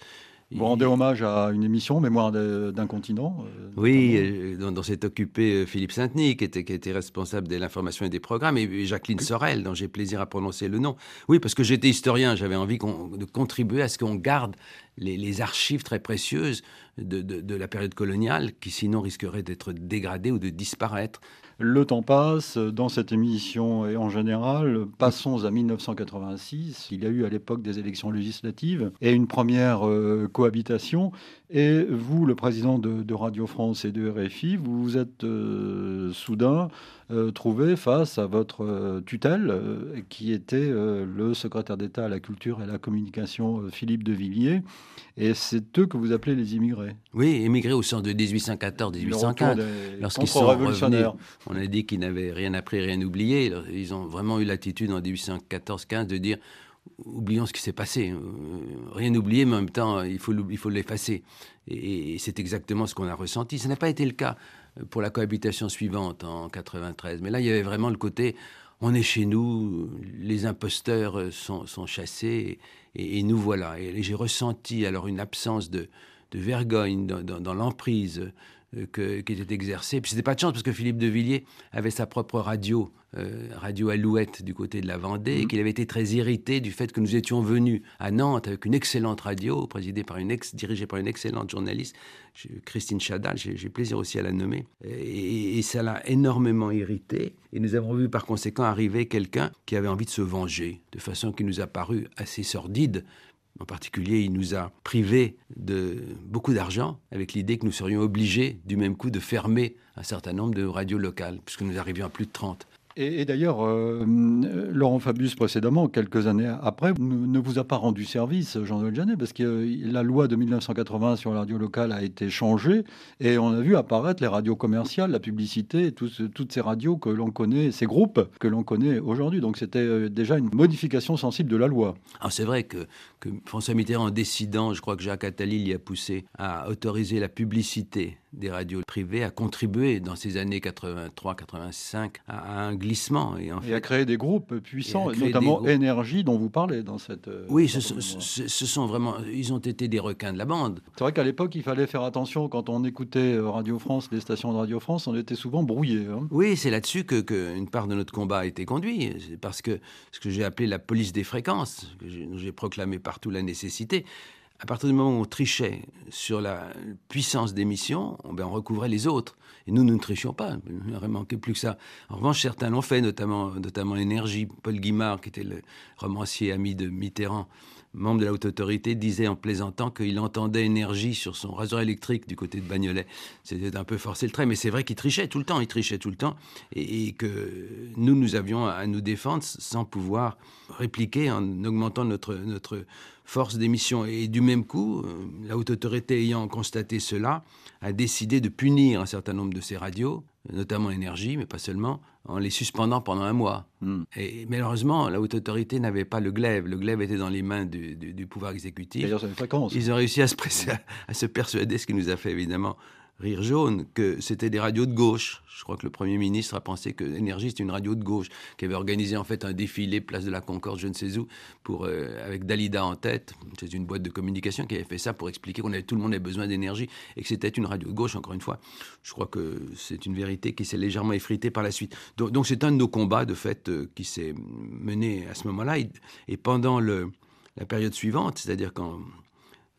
Vous rendez hommage à une émission, Mémoire d'un continent euh, Oui, euh, dont, s'est occupé euh, Philippe Saint-Denis, qui était, qui était responsable de l'information et des programmes, et, Jacqueline Sorel, dont j'ai plaisir à prononcer le nom. Oui, parce que j'étais historien, j'avais envie de contribuer à ce qu'on garde les, archives très précieuses de, de, la période coloniale, qui sinon risqueraient d'être dégradées ou de disparaître. Le temps passe, dans cette émission et en général, passons à 1986. Il y a eu à l'époque des élections législatives et une première euh, cohabitation. Et vous, le président de, Radio France et de RFI, vous vous êtes euh, soudain euh, trouvé face à votre tutelle, qui était le secrétaire d'État à la culture et à la communication, Philippe de Villiers. Et c'est eux que vous appelez les immigrés. Oui, immigrés au sens de 1814-1815. Lorsqu'ils sont revenus, on a dit qu'ils n'avaient rien appris, rien oublié. Ils ont vraiment eu l'attitude en 1814-15 de dire oublions ce qui s'est passé. Euh, rien oublier, mais en même temps, il faut, l'effacer. Et, c'est exactement ce qu'on a ressenti. Ce n'a pas été le cas pour la cohabitation suivante en 93. Mais là, il y avait vraiment le côté on est chez nous, les imposteurs sont, chassés, et, nous voilà. Et j'ai ressenti alors une absence de, vergogne dans l'emprise euh, qui était exercée. Puis c'était pas de chance parce que Philippe de Villiers avait sa propre radio, euh, Radio Alouette du côté de la Vendée, et mmh. qu'il avait été très irrité du fait que nous étions venus à Nantes avec une excellente radio, présidée par une ex, dirigée par une excellente journaliste, Christine Chadal, j'ai plaisir aussi à la nommer. Et, et ça l'a énormément irrité. Et nous avons vu par conséquent arriver quelqu'un qui avait envie de se venger, de façon qui nous a paru assez sordide, en particulier, il nous a privés de beaucoup d'argent avec l'idée que nous serions obligés du même coup de fermer un certain nombre de radios locales, puisque nous arrivions à plus de 30. Et, d'ailleurs, euh, Laurent Fabius, précédemment, quelques années après, ne vous a pas rendu service, Jean-Noël Janet, parce que euh, la loi de 1980 sur la radio locale a été changée et on a vu apparaître les radios commerciales, la publicité, toutes ces radios que l'on connaît, ces groupes que l'on connaît aujourd'hui. Donc c'était euh, déjà une modification sensible de la loi. C'est vrai que, François Mitterrand, en décidant, je crois que Jacques Attali y a poussé à autoriser la publicité des radios privées, a contribué dans ces années 83-85 à un glissement. Et, en et à créer des groupes puissants, notamment Énergie dont vous parlez dans cette... Euh, oui, ce, sont vraiment... Ils ont été des requins de la bande. C'est vrai qu'à l'époque, il fallait faire attention. Quand on écoutait euh, Radio France, les stations de Radio France, on était souvent brouillé. Hein. Oui, c'est là-dessus qu'une que part de notre combat a été conduit. C'est parce que ce que j'ai appelé la police des fréquences, que j'ai proclamé partout la nécessité, à partir du moment où on trichait sur la puissance d'émission, ben, on recouvrait les autres. Et nous, nous ne trichions pas. Il n'aurait manqué plus que ça. En revanche, certains l'ont fait, notamment, notamment Énergie. Paul Guimard, qui était le romancier ami de Mitterrand, membre de la haute autorité, disait en plaisantant qu'il entendait énergie sur son rasoir électrique du côté de Bagnolet. C'était un peu forcé le trait, mais c'est vrai qu'il trichait tout le temps, il trichait tout le temps, et, que nous, nous avions à nous défendre sans pouvoir répliquer en augmentant notre, notre force d'émission. Et du même coup, euh, la haute autorité ayant constaté cela, a décidé de punir un certain nombre de ces radios, notamment Énergie, mais pas seulement, en les suspendant pendant un mois. Hmm. Et malheureusement, la haute autorité n'avait pas le glaive. Le glaive était dans les mains du, pouvoir exécutif. Ils ont réussi à se, à se persuader, ce qui nous a fait évidemment rire jaune, que c'était des radios de gauche. Je crois que le Premier ministre a pensé que l'énergie, c'était une radio de gauche, qui avait organisé en fait un défilé place de la Concorde, je ne sais où, pour, euh, avec Dalida en tête. C'est une boîte de communication qui avait fait ça pour expliquer qu'on avait tout le monde avait besoin d'énergie et que c'était une radio de gauche, encore une fois. Je crois que c'est une vérité qui s'est légèrement effritée par la suite. Donc c'est un de nos combats, de fait, euh, qui s'est mené à ce moment-là. Et, pendant le, la période suivante, c'est-à-dire quand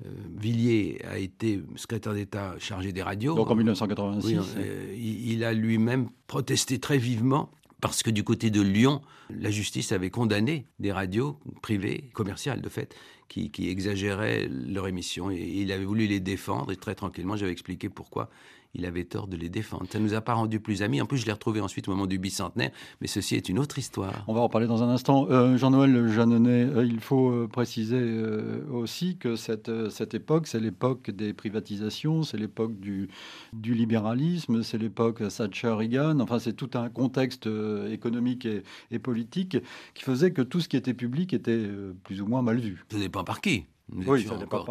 Villiers a été secrétaire d'État chargé des radios. Donc en 1986. Euh, il, a lui-même protesté très vivement parce que du côté de Lyon, la justice avait condamné des radios privées, commerciales de fait, qui, qui exagéraient leur émission. Et il avait voulu les défendre et très tranquillement, j'avais expliqué pourquoi il avait tort de les défendre. Ça ne nous a pas rendus plus amis. En plus, je l'ai retrouvé ensuite au moment du bicentenaire, mais ceci est une autre histoire. On va en parler dans un instant. Euh, Jean-Noël Jeannonnet, euh, il faut euh, préciser aussi que cette, cette époque, c'est l'époque des privatisations, c'est l'époque du, du libéralisme, c'est l'époque Thatcher-Reagan. Enfin, c'est tout un contexte économique et, et, politique qui faisait que tout ce qui était public était plus ou moins mal vu. Ça dépend par qui oui, ça pas,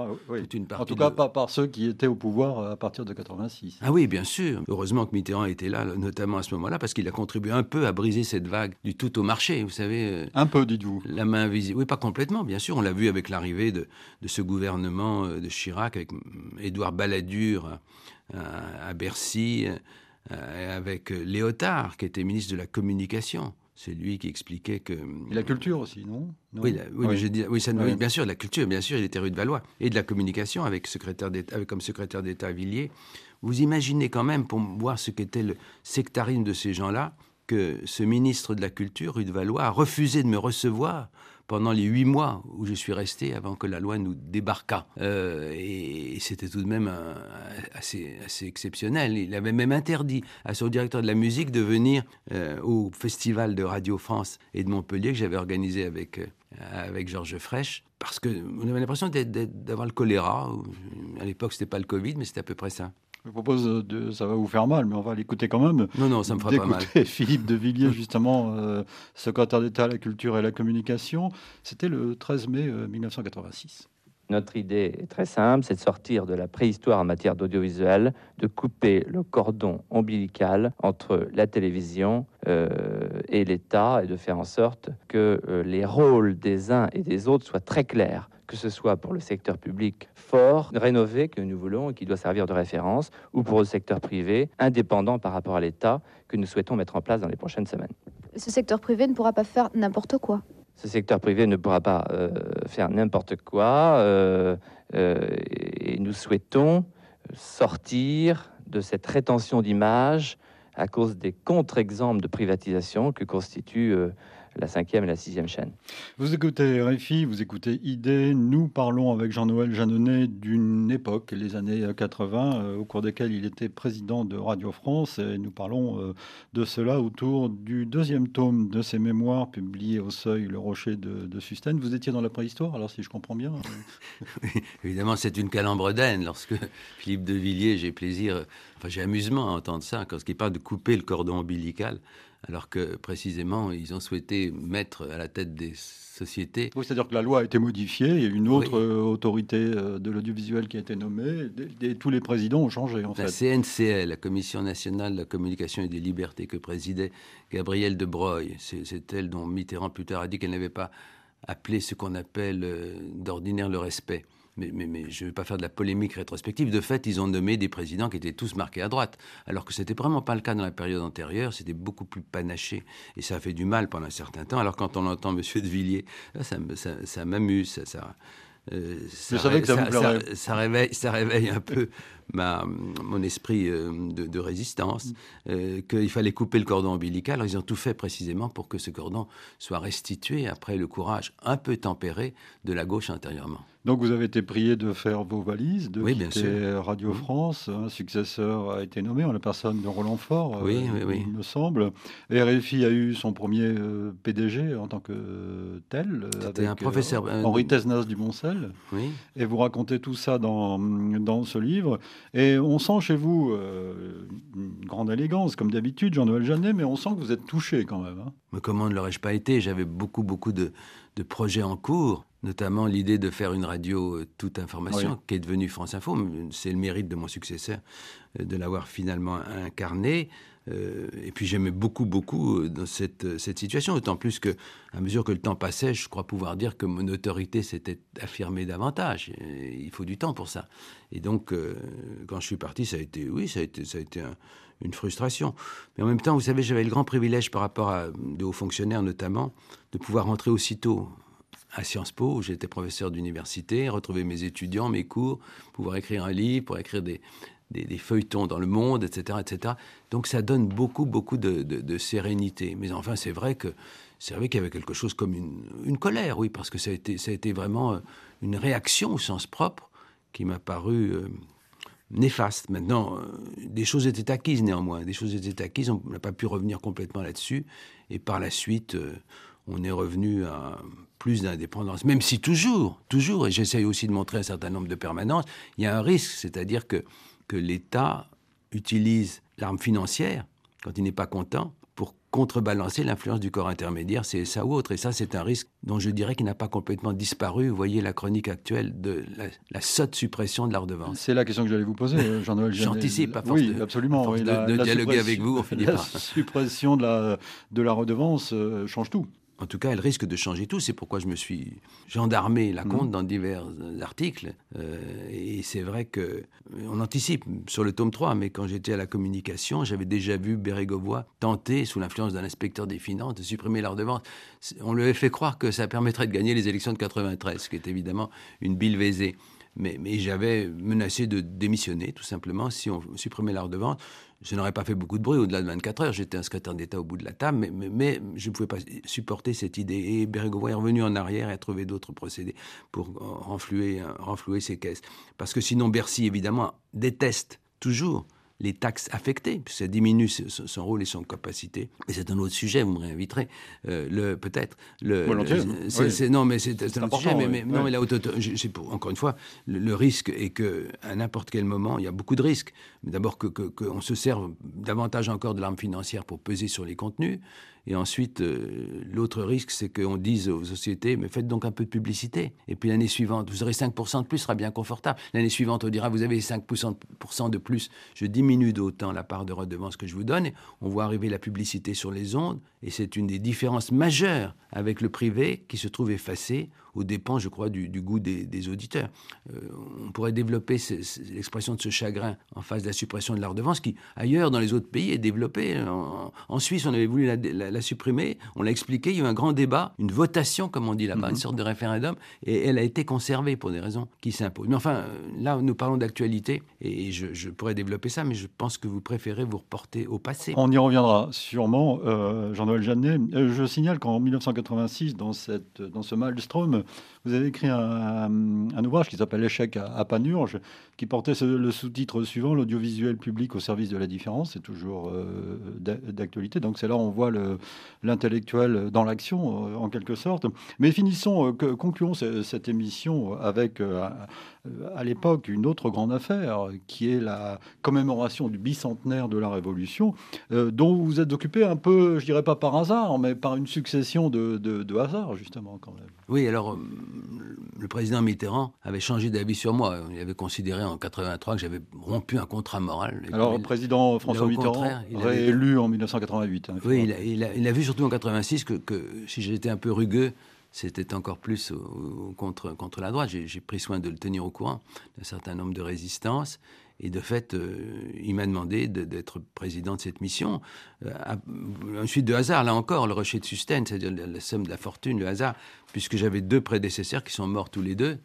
Une en tout cas, pas par ceux qui étaient au pouvoir à partir de 86. Ah oui, bien sûr. Heureusement que Mitterrand était là, notamment à ce moment-là, parce qu'il a contribué un peu à briser cette vague du tout au marché, vous savez. Euh, un peu, dites-vous. La main invisible. Oui, pas complètement, bien sûr. On l'a vu avec l'arrivée de, de, ce gouvernement euh, de Chirac, avec Édouard Balladur euh, à, Bercy, avec Léotard, qui était ministre de la Communication. C'est lui qui expliquait que. Et la culture aussi, non, Oui, oui, ça, bien sûr, la culture, bien sûr, il était rue de Valois. Et de la communication, avec, secrétaire avec comme secrétaire d'État à Villiers. Vous imaginez quand même, pour voir ce qu'était le sectarisme de ces gens-là, que ce ministre de la Culture, rue de Valois, a refusé de me recevoir pendant les huit mois où je suis resté avant que la loi nous débarquât. Euh, et, c'était tout de même assez, exceptionnel. Il avait même interdit à son directeur de la musique de venir euh, au festival de Radio France et de Montpellier que j'avais organisé avec, euh, avec Georges Frêche, parce qu'on avait l'impression d'avoir le choléra. À l'époque, c'était pas le Covid, mais c'était à peu près ça. Je propose de, ça va vous faire mal, mais on va l'écouter quand même. Non, non, ça me fera pas mal. Philippe de Villiers, justement, euh, secrétaire d'État à la culture et à la communication. C'était le 13 mai 1986. Euh, Notre idée est très simple, c'est de sortir de la préhistoire en matière d'audiovisuel, de couper le cordon ombilical entre la télévision euh, et l'État et de faire en sorte que les rôles des uns et des autres soient très clairs que ce soit pour le secteur public fort, rénové, que nous voulons et qui doit servir de référence, ou pour le secteur privé, indépendant par rapport à l'État, que nous souhaitons mettre en place dans les prochaines semaines. Ce secteur privé ne pourra pas faire n'importe quoi. Ce secteur privé ne pourra pas euh, faire n'importe quoi euh, euh, et nous souhaitons sortir de cette rétention d'image à cause des contre-exemples de privatisation que constituent la cinquième et la sixième chaîne. Vous écoutez RFI, vous écoutez ID. Nous parlons avec Jean-Noël Jeannonnet d'une époque, les années 80, euh, au cours desquelles il était président de Radio France. Et nous parlons euh, de cela autour du deuxième tome de ses mémoires publiés au Seuil, Le Rocher de, de Sustène. Vous étiez dans la préhistoire, alors si je comprends bien. évidemment, c'est une calambre d'aine. Lorsque Philippe de Villiers, j'ai plaisir, enfin j'ai amusement à entendre ça, quand il parle de couper le cordon ombilical alors que précisément, ils ont souhaité mettre à la tête des sociétés. Oui, c'est-à-dire que la loi a été modifiée, il y a une autre euh, autorité euh, de l'audiovisuel qui a été nommée, et, tous les présidents ont changé en la CNCL, la Commission nationale de la communication et des libertés que présidait Gabrielle de Broglie, c'est elle dont Mitterrand plus tard a dit qu'elle n'avait pas appelé ce qu'on appelle euh, d'ordinaire le respect mais, je ne vais pas faire de la polémique rétrospective. De fait, ils ont nommé des présidents qui étaient tous marqués à droite, alors que ce n'était vraiment pas le cas dans la période antérieure. C'était beaucoup plus panaché et ça a fait du mal pendant un certain temps. Alors quand on entend M. de Villiers, ça, ça, m'amuse, ça, ça, euh, ça, réveille, ça réveille un peu ma, mon esprit euh, de, résistance, mm. euh, qu'il fallait couper le cordon ombilical. Alors, ils ont tout fait précisément pour que ce cordon soit restitué après le courage un peu tempéré de la gauche intérieurement. Donc vous avez été prié de faire vos valises, de oui, quitter Radio mm. France. Un successeur a été nommé en la personne de Roland Fort, oui, euh, il me semble. Et RFI a eu son premier PDG en tant que tel. C'était un professeur. Henri Tesnas du Moncel. Oui. Et vous racontez tout ça dans, dans ce livre. Et on sent chez vous euh, une grande élégance, comme d'habitude, Jean-Noël Jeannet, mais on sent que vous êtes touché quand même. Hein. Mais comment ne l'aurais-je pas été? J'avais beaucoup, beaucoup de, projets en cours, notamment l'idée de faire une radio euh, toute information, qui est devenue France Info. C'est le mérite de mon successeur euh, de l'avoir finalement incarné. Euh, et puis j'aimais beaucoup, beaucoup euh, dans cette, euh, cette situation, d'autant plus que, à mesure que le temps passait, je crois pouvoir dire que mon autorité s'était affirmée davantage. il faut du temps pour ça. Et donc, quand je suis parti, ça a été, oui, ça a été, ça a été une frustration. Mais en même temps, vous savez, j'avais le grand privilège par rapport à de hauts fonctionnaires notamment, de pouvoir rentrer aussitôt à Sciences Po, où j'étais professeur d'université, retrouver mes étudiants, mes cours, pouvoir écrire un livre, pour écrire des, des, feuilletons dans le monde, etc., etc. Donc ça donne beaucoup, beaucoup de, sérénité. Mais enfin, c'est vrai qu'il y avait quelque chose comme une, colère, oui, parce que ça a été, ça a été vraiment euh, une réaction au sens propre qui m'a paru euh, néfaste. Maintenant, euh, des choses étaient acquises néanmoins, des choses étaient acquises, on n'a pas pu revenir complètement là-dessus, et par la suite, on est revenu à plus d'indépendance, même si toujours, toujours, et j'essaye aussi de montrer un certain nombre de permanences, il y a un risque, c'est-à-dire que que l'État utilise l'arme financière, quand il n'est pas content, pour contrebalancer l'influence du corps intermédiaire, c'est ça ou autre. Et ça, c'est un risque dont je dirais qu'il n'a pas complètement disparu. Vous voyez la chronique actuelle de la, sotte suppression de la redevance. C'est la question que j'allais vous poser, euh, Jean-Noël J'anticipe, à force oui, absolument, de, dialoguer avec vous, on finit La suppression de la, de la redevance euh, change tout. En tout cas, elle risque de changer tout. C'est pourquoi je me suis gendarmé la compte mmh. dans divers articles. Euh, et c'est vrai que on anticipe sur le tome 3, mais quand j'étais à la communication, j'avais déjà vu Bérégovoy tenter, sous l'influence d'un inspecteur des finances, de supprimer la redevance. On lui avait fait croire que ça permettrait de gagner les élections de 93, ce qui est évidemment une bille Mais, mais j'avais menacé de démissionner, tout simplement, si on supprimait la redevance je n'aurais pas fait beaucoup de bruit au-delà de 24 heures. J'étais un secrétaire d'État au bout de la table, mais, je ne pouvais pas supporter cette idée. Et Bérégovoy est revenu en arrière et a trouvé d'autres procédés pour renflouer, renflouer ses caisses. Parce que sinon, Bercy, évidemment, déteste toujours les taxes affectées, ça diminue son, rôle et son capacité. Et c'est un autre sujet, vous me réinviterez, euh, le peut-être. Le, non, mais c'est un autre sujet. Mais, non, mais la haute, pour, encore une fois, le, risque est que à n'importe quel moment, il y a beaucoup de risques. D'abord que qu'on se serve davantage encore de l'arme financière pour peser sur les contenus. Et ensuite, euh, l'autre risque, c'est qu'on dise aux sociétés, mais faites donc un peu de publicité. Et puis l'année suivante, vous aurez 5% de plus, ce sera bien confortable. L'année suivante, on dira, vous avez 5% de plus, je diminue d'autant la part de redevance que je vous donne. on voit arriver la publicité sur les ondes, et c'est une des différences majeures avec le privé qui se trouve effacée aux dépens, je crois, du, goût des, auditeurs. Euh, on pourrait développer l'expression de ce chagrin en face de la suppression de la redevance, qui ailleurs dans les autres pays est développée. En, Suisse, on avait voulu la, supprimer, on l'a expliqué, il y a eu un grand débat, une votation, comme on dit là-bas, une mhm. sorte de référendum, et elle a été conservée pour des raisons qui s'imposent. Mais enfin, là, nous parlons d'actualité, et je, pourrais développer ça, mais je pense que vous préférez vous reporter au passé. On y reviendra sûrement, euh, Jeannet. Euh, je signale qu'en 1986, dans, cette, dans ce maelstrom, vous avez écrit un, ouvrage qui s'appelle L'échec à, Panurge, qui portait le sous-titre suivant L'audiovisuel public au service de la différence. C'est toujours euh, d'actualité. Donc c'est là on voit l'intellectuel dans l'action, euh, en quelque sorte. Mais finissons, euh, concluons cette émission avec à l'époque une autre grande affaire, qui est la commémoration du bicentenaire de la Révolution, dont vous vous êtes occupé un peu, je dirais pas par hasard, mais par une succession de, de, hasards, justement, quand même. Oui, alors, euh, le président Mitterrand avait changé d'avis sur moi. Il avait considéré en 83 que j'avais rompu un contrat moral. Alors, le président François Mitterrand, réélu en 1988. Hein, oui, il a, il, a, vu surtout en 86 que, que si j'étais un peu rugueux, c'était encore plus contre, contre la droite. J'ai pris soin de le tenir au courant d'un certain nombre de résistances. Et de fait, euh, il m'a demandé d'être président de cette mission. Euh, ensuite, de hasard, là encore, le rocher de Sustaine, c'est-à-dire la, somme de la fortune, le hasard, puisque j'avais deux prédécesseurs qui sont morts tous les deux,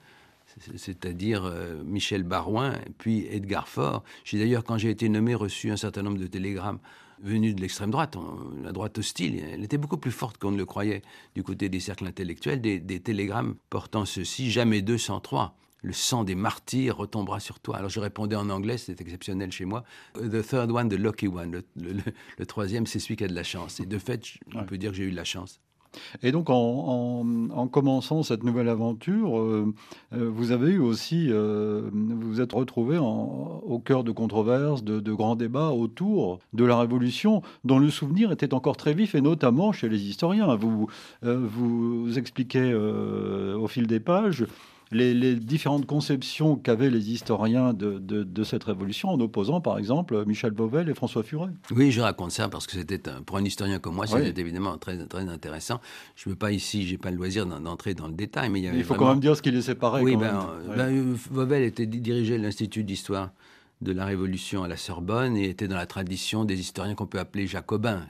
c'est-à-dire euh, Michel Barouin puis Edgar Faure. J'ai d'ailleurs, quand j'ai été nommé, reçu un certain nombre de télégrammes venue de l'extrême droite, la droite hostile, elle était beaucoup plus forte qu'on ne le croyait du côté des cercles intellectuels, des, télégrammes portant ceci, jamais 203 le sang des martyrs retombera sur toi. Alors je répondais en anglais, c'était exceptionnel chez moi. The third one, the lucky one. Le, troisième, c'est celui qui a de la chance. Et de fait, on peut dire que j'ai eu de la chance. Et donc, en, commençant cette nouvelle aventure, euh, euh, vous avez eu aussi, euh, vous êtes retrouvé au cœur de controverses, de, grands débats autour de la Révolution, dont le souvenir était encore très vif, et notamment chez les historiens. Vous, vous expliquez au fil des pages les, différentes conceptions qu'avaient les historiens de, cette révolution en opposant par exemple Michel Beauvel et François Furet. Oui, je raconte ça parce que c'était pour un historien comme moi, c'était évidemment très, très intéressant. Je ne veux pas ici, j'ai pas le loisir d'entrer dans le détail, mais il faut quand même dire ce qui les séparait. Oui, ben, ben, Beauvel était dirigé l'Institut d'histoire de la Révolution à la Sorbonne et était dans la tradition des historiens qu'on peut appeler jacobins,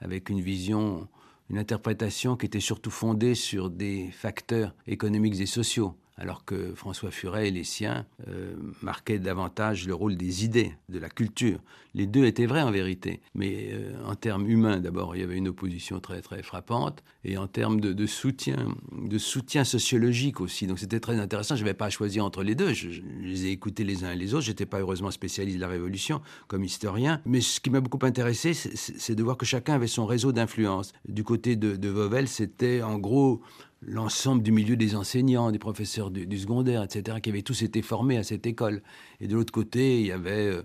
avec une vision une interprétation qui était surtout fondée sur des facteurs économiques et sociaux alors que François Furet et les siens euh, marquaient davantage le rôle des idées, de la culture. Les deux étaient vrais en vérité, mais euh, en termes humains, d'abord, il y avait une opposition très très frappante, et en termes de, soutien, de soutien sociologique aussi. Donc c'était très intéressant. Je n'avais pas à choisir entre les deux. Je, les ai écoutés les uns et les autres. J'étais pas heureusement spécialiste de la Révolution comme historien, mais ce qui m'a beaucoup intéressé, c'est de voir que chacun avait son réseau d'influence. Du côté de, de Vauvel, c'était en gros l'ensemble du milieu des enseignants, des professeurs du, secondaire, etc., qui avaient tous été formés à cette école. Et de l'autre côté, il y avait euh,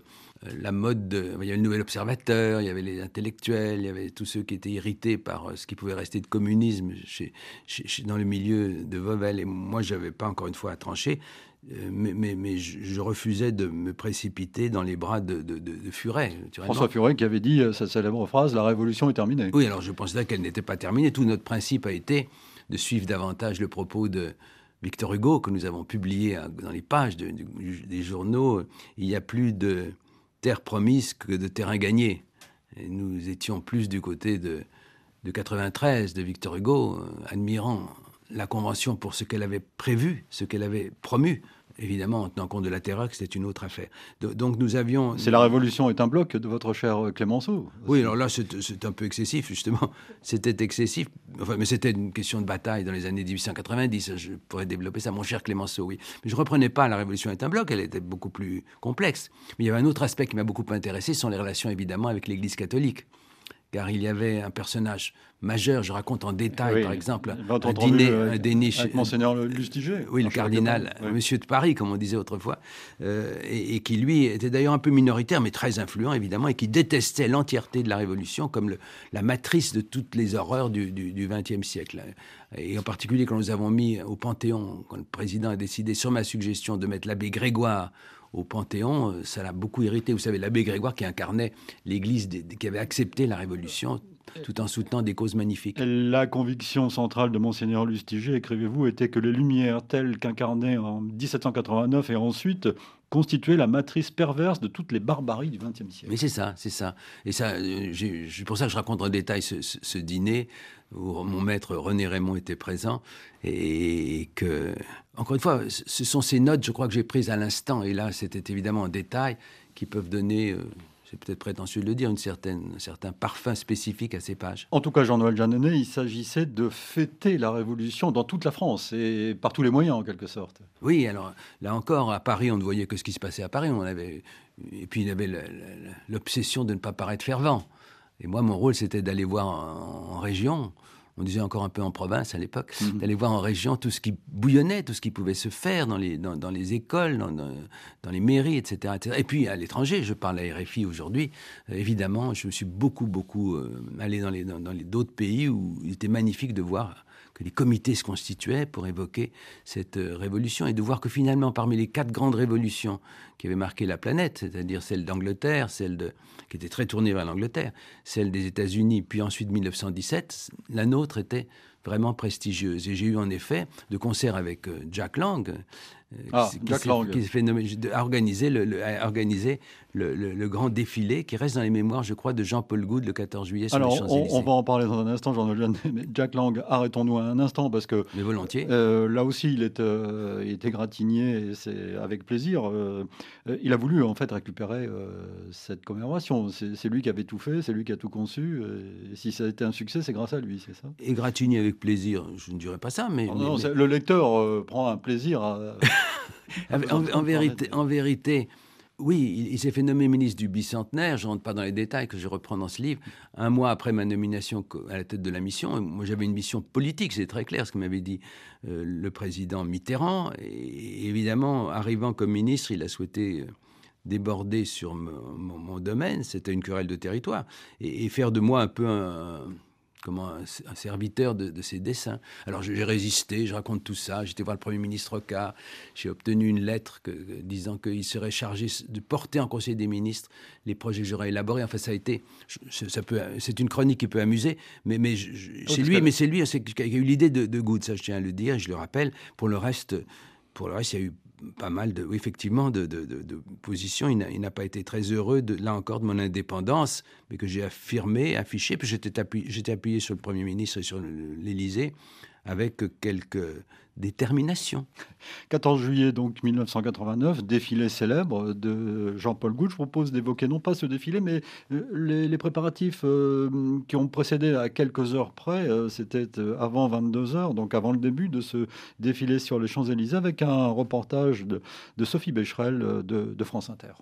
la mode, de, il y avait le nouvel observateur, il y avait les intellectuels, il y avait tous ceux qui étaient irrités par euh, ce qui pouvait rester de communisme chez, dans le milieu de Vauvel. Et moi, je n'avais pas encore une fois à trancher. Euh, mais, mais, je, refusais de me précipiter dans les bras de, de, Furet. François Furet qui avait dit sa célèbre phrase La révolution est terminée. Oui, alors je pensais qu'elle n'était pas terminée. Tout notre principe a été de suivre davantage le propos de Victor Hugo que nous avons publié dans les pages des journaux. Il y a plus de terre promise que de terrain gagné. Et nous étions plus du côté de, de 93 de Victor Hugo, euh, admirant la Convention pour ce qu'elle avait prévu, ce qu'elle avait promu, évidemment, en tenant compte de la terreur, que c'était une autre affaire. donc nous avions... C'est la Révolution est un bloc de votre cher Clémenceau. Oui, alors là, c'est un peu excessif, justement. C'était excessif, enfin, mais c'était une question de bataille dans les années 1890. Je pourrais développer ça, mon cher Clémenceau, oui. Mais je ne reprenais pas la Révolution est un bloc, elle était beaucoup plus complexe. Mais il y avait un autre aspect qui m'a beaucoup intéressé, ce sont les relations, évidemment, avec l'Église catholique car il y avait un personnage majeur, je raconte en détail, par exemple, un dîner, un dîner avec Monseigneur Lustiger. Oui, le cardinal, Monsieur de Paris, comme on disait autrefois, euh, et, qui lui était d'ailleurs un peu minoritaire, mais très influent évidemment, et qui détestait l'entièreté de la Révolution comme le, la matrice de toutes les horreurs du XXe siècle. Et en particulier quand nous avons mis au Panthéon, quand le président a décidé, sur ma suggestion, de mettre l'abbé Grégoire au Panthéon, euh, ça l'a beaucoup irrité. Vous savez, l'abbé Grégoire qui incarnait l'Église qui avait accepté la Révolution, tout en soutenant des causes magnifiques. La conviction centrale de Monseigneur Lustiger, écrivez-vous, était que les Lumières, telles qu'incarnées en 1789 et ensuite, constituaient la matrice perverse de toutes les barbaries du XXe siècle. Mais c'est ça, c'est ça. Et ça, euh, c'est pour ça que je raconte en détail ce, dîner où mon maître René Raymond était présent et que, encore une fois, ce sont ces notes, je crois, que j'ai prises à l'instant. Et là, c'était évidemment en détail qui peuvent donner euh, c'est peut-être prétentieux de le dire, une certaine, un certain parfum spécifique à ces pages. En tout cas, Jean-Noël Jeanneney, il s'agissait de fêter la Révolution dans toute la France et par tous les moyens, en quelque sorte. Oui, alors là encore, à Paris, on ne voyait que ce qui se passait à Paris. On avait, et puis il avait l'obsession de ne pas paraître fervent. Et moi, mon rôle, c'était d'aller voir en région on disait encore un peu en province à l'époque, mhm. d'aller voir en région tout ce qui bouillonnait, tout ce qui pouvait se faire dans les, dans, les écoles, dans, les mairies, etc., Et puis à l'étranger, je parle à RFI aujourd'hui, euh, évidemment, je me suis beaucoup, beaucoup euh, allé dans les, dans, les d'autres pays où il était magnifique de voir les comités se constituaient pour évoquer cette euh, révolution et de voir que finalement, parmi les quatre grandes révolutions qui avaient marqué la planète, c'est-à-dire celle d'Angleterre, celle qui était très tournée vers l'Angleterre, celle des États-Unis, puis ensuite 1917, la nôtre était vraiment prestigieuse. Et j'ai eu en effet, de concert avec euh, Jack Lang, ah, qui, s'est fait nommer, a organisé, le, le, grand défilé qui reste dans les mémoires, je crois, de Jean-Paul Goud le 14 juillet sur Alors, les Champs-Élysées. On, on, va en parler dans un instant, Jean mais Jack Lang, arrêtons-nous un instant parce que. Mais volontiers. Euh, là aussi, il est, euh, il et c'est avec plaisir. Euh, il a voulu en fait récupérer cette commémoration. C'est lui qui avait tout fait, c'est lui qui a tout conçu. Et si ça a été un succès, c'est grâce à lui, c'est ça? Et gratigné avec plaisir, je ne dirais pas ça, mais. non, Le lecteur prend un plaisir à. en, vérité, en vérité, oui, il, s'est fait nommer ministre du bicentenaire. Je ne rentre pas dans les détails que je reprends dans ce livre. Un mois après ma nomination à la tête de la mission, moi j'avais une mission politique, c'est très clair ce que m'avait dit euh, le président Mitterrand. Et évidemment, arrivant comme ministre, il a souhaité euh, déborder sur mon, domaine. C'était une querelle de territoire et, et, faire de moi un peu un comment un, serviteur de, ses dessins. Alors j'ai résisté, je raconte tout ça. J'étais voir le Premier ministre Rocard. J'ai obtenu une lettre que, disant qu'il serait chargé de porter en Conseil des ministres les projets que j'aurais élaborés. Enfin, ça a été, ça peut, c'est une chronique qui peut amuser, mais, mais c'est lui, mais c'est lui qui a eu l'idée de, de Good, ça je tiens à le dire, je le rappelle. Pour le reste, pour le reste, il y a eu pas mal de, effectivement, de, positions. Il n'a pas été très heureux, de, là encore, de mon indépendance, mais que j'ai affirmé, affiché. Puis j'étais appuyé, appuyé sur le Premier ministre et sur l'Élysée avec quelques détermination. 14 juillet donc 1989, défilé célèbre de Jean-Paul Goutte. Je propose d'évoquer non pas ce défilé, mais euh, les, préparatifs euh, qui ont précédé à quelques heures près. Euh, c'était avant 22 heures, donc avant le début de ce défilé sur les Champs-Élysées, avec un reportage de, Sophie Becherel de France Inter.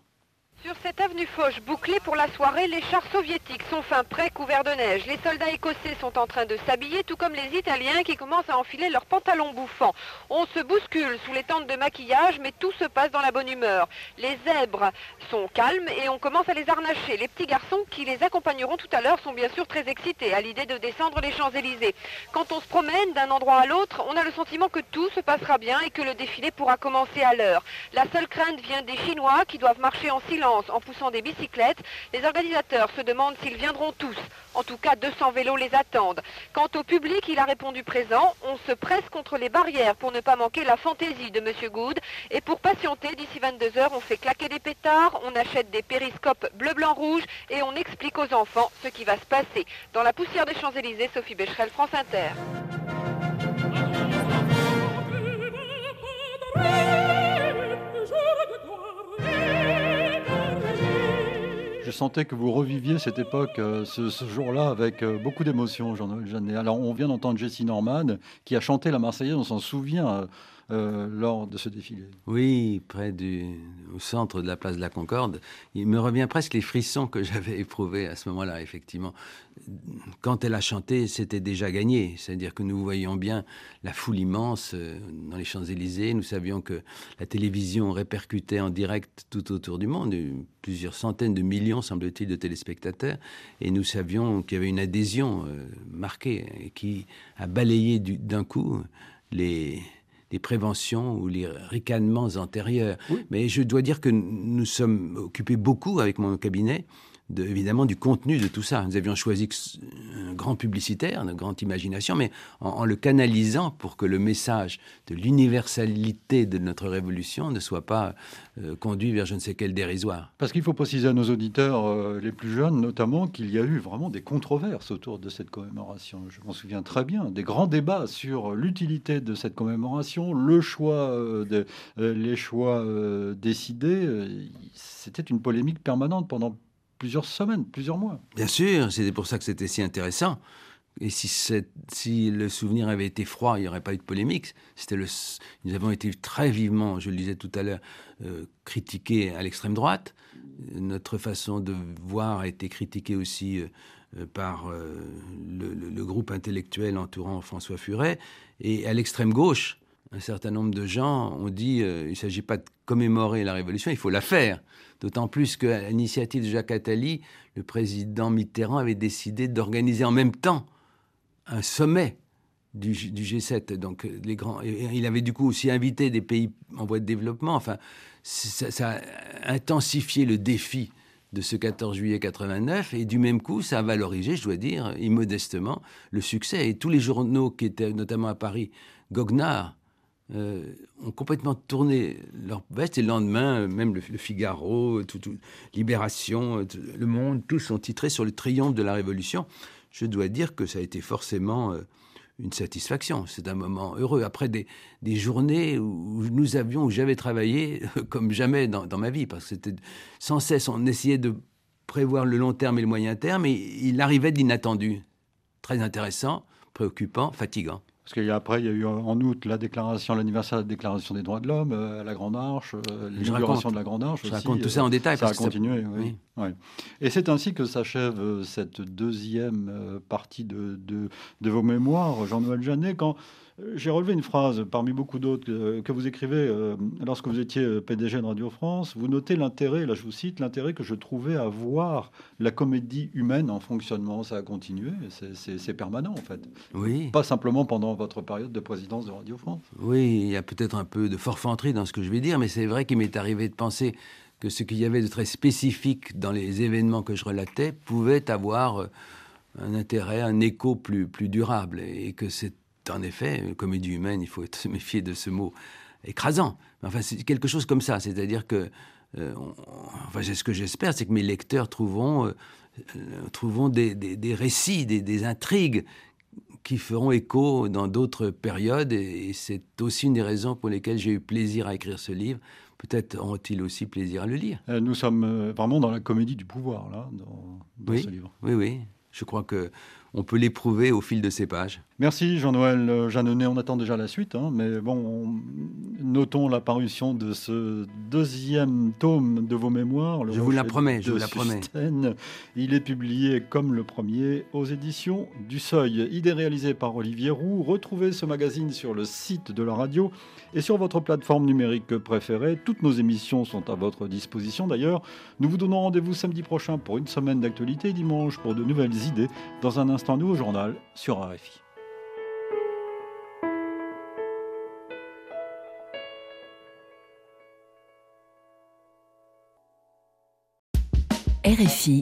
Sur cette avenue Foch, bouclée pour la soirée, les chars soviétiques sont fin prêts couverts de neige. Les soldats écossais sont en train de s'habiller, tout comme les Italiens qui commencent à enfiler leurs pantalons bouffants. On se bouscule sous les tentes de maquillage, mais tout se passe dans la bonne humeur. Les zèbres sont calmes et on commence à les harnacher. Les petits garçons qui les accompagneront tout à l'heure sont bien sûr très excités à l'idée de descendre les Champs-Élysées. Quand on se promène d'un endroit à l'autre, on a le sentiment que tout se passera bien et que le défilé pourra commencer à l'heure. La seule crainte vient des Chinois qui doivent marcher en silence en poussant des bicyclettes. Les organisateurs se demandent s'ils viendront tous. En tout cas, 200 vélos les attendent. Quant au public, il a répondu présent. On se presse contre les barrières pour ne pas manquer la fantaisie de M. Good. Et pour patienter, d'ici 22 heures, on fait claquer des pétards, on achète des périscopes bleu, blanc, rouge et on explique aux enfants ce qui va se passer. Dans la poussière des Champs-Élysées, Sophie Becherel, France Inter. Je sentais que vous reviviez cette époque, euh, ce, jour-là, avec euh, beaucoup d'émotion, Jean-Noël Jeannet. Alors, on vient d'entendre Jessie Norman, qui a chanté la Marseillaise, on s'en souvient. Euh, lors de ce défilé. Oui, près du, au centre de la place de la Concorde. Il me revient presque les frissons que j'avais éprouvés à ce moment-là, effectivement. Quand elle a chanté, c'était déjà gagné. C'est-à-dire que nous voyions bien la foule immense euh, dans les Champs-Élysées. Nous savions que la télévision répercutait en direct tout autour du monde, plusieurs centaines de millions, semble-t-il, de téléspectateurs. Et nous savions qu'il y avait une adhésion euh, marquée qui a balayé d'un coup les les préventions ou les ricanements antérieurs. Mais je dois dire que nous sommes occupés beaucoup avec mon cabinet évidemment du contenu de tout ça. Nous avions choisi un grand publicitaire, une grande imagination, mais en, le canalisant pour que le message de l'universalité de notre révolution ne soit pas euh, conduit vers je ne sais quel dérisoire. Parce qu'il faut préciser à nos auditeurs, euh, les plus jeunes notamment, qu'il y a eu vraiment des controverses autour de cette commémoration. Je m'en souviens très bien, des grands débats sur l'utilité de cette commémoration, le choix, euh, de, les choix décidés. C'était une polémique permanente pendant plusieurs semaines, plusieurs mois. Bien sûr, c'était pour ça que c'était si intéressant. Et si, le souvenir avait été froid, il n'y aurait pas eu de polémique. C'était nous avons été très vivement, je le disais tout à l'heure, euh, critiqués à l'extrême droite. Notre façon de voir a été critiquée aussi euh, par euh, le, groupe intellectuel entourant François Furet. Et à l'extrême gauche, un certain nombre de gens ont dit euh, il ne s'agit pas de commémorer la Révolution, il faut la faire. D'autant plus qu'à l'initiative de Jacques Attali, le président Mitterrand avait décidé d'organiser en même temps un sommet du, G7. Donc, grands, il avait du coup aussi invité des pays en voie de développement. Enfin, ça, ça a intensifié le défi de ce 14 juillet 89 et du même coup ça a valorisé, je dois dire, immodestement, le succès. Et tous les journaux qui étaient notamment à Paris, Goguenard, euh, ont complètement tourné leur veste et le lendemain, même le, Figaro, tout, Libération, Le Monde, tous sont titrés sur le triomphe de la Révolution. Je dois dire que ça a été forcément euh, une satisfaction. C'est un moment heureux. Après des, journées où nous avions, où j'avais travaillé comme jamais dans, dans, ma vie, parce que c'était sans cesse, on essayait de prévoir le long terme et le moyen terme, et il arrivait d'inattendu. Très intéressant, préoccupant, fatigant. Parce qu'après, il y a eu en août la déclaration, l'anniversaire de la Déclaration des droits de l'homme, euh, la Grande Arche, euh, l'inauguration de la Grande Arche. Je raconte tout ça en détail. Ça a continué, oui. Et c'est ainsi que s'achève euh, cette deuxième partie de, de, de vos mémoires, Jean-Noël Jeannet, quand j'ai relevé une phrase parmi beaucoup d'autres que, vous écrivez euh, lorsque vous étiez euh, PDG de Radio France. Vous notez l'intérêt, là je vous cite, l'intérêt que je trouvais à voir la comédie humaine en fonctionnement. Ça a continué, c'est permanent en fait. Oui. Pas simplement pendant votre période de présidence de Radio France. Oui, il y a peut-être un peu de forfanterie dans ce que je vais dire, mais c'est vrai qu'il m'est arrivé de penser que ce qu'il y avait de très spécifique dans les événements que je relatais pouvait avoir euh, un intérêt, un écho plus, plus durable, et que c'est en effet, une comédie humaine, il faut se méfier de ce mot écrasant. Enfin, c'est quelque chose comme ça. C'est-à-dire que, euh, enfin, c'est ce que j'espère, c'est que mes lecteurs trouveront, euh, trouveront des, récits, des, intrigues qui feront écho dans d'autres périodes. Et, c'est aussi une des raisons pour lesquelles j'ai eu plaisir à écrire ce livre. Peut-être auront-ils aussi plaisir à le lire. Euh, nous sommes vraiment dans la comédie du pouvoir, là, dans, ce livre. Oui, oui. Je crois que on peut l'éprouver au fil de ces pages. Merci Jean-Noël euh, Jeannonnet. On attend déjà la suite, hein, mais bon, notons la parution de ce deuxième tome de vos mémoires. je vous la promets, je vous la promets. Il est publié comme le premier aux éditions du Seuil. Idée réalisée par Olivier Roux. Retrouvez ce magazine sur le site de la radio et sur votre plateforme numérique préférée. Toutes nos émissions sont à votre disposition d'ailleurs. Nous vous donnons rendez-vous samedi prochain pour une semaine d'actualité, dimanche pour de nouvelles idées dans un instant nouveau journal sur RFI. RFI